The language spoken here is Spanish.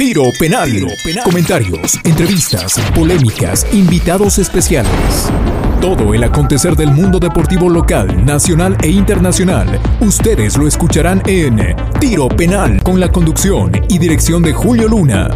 Tiro Penal. Comentarios, entrevistas, polémicas, invitados especiales. Todo el acontecer del mundo deportivo local, nacional e internacional. Ustedes lo escucharán en Tiro Penal con la conducción y dirección de Julio Luna.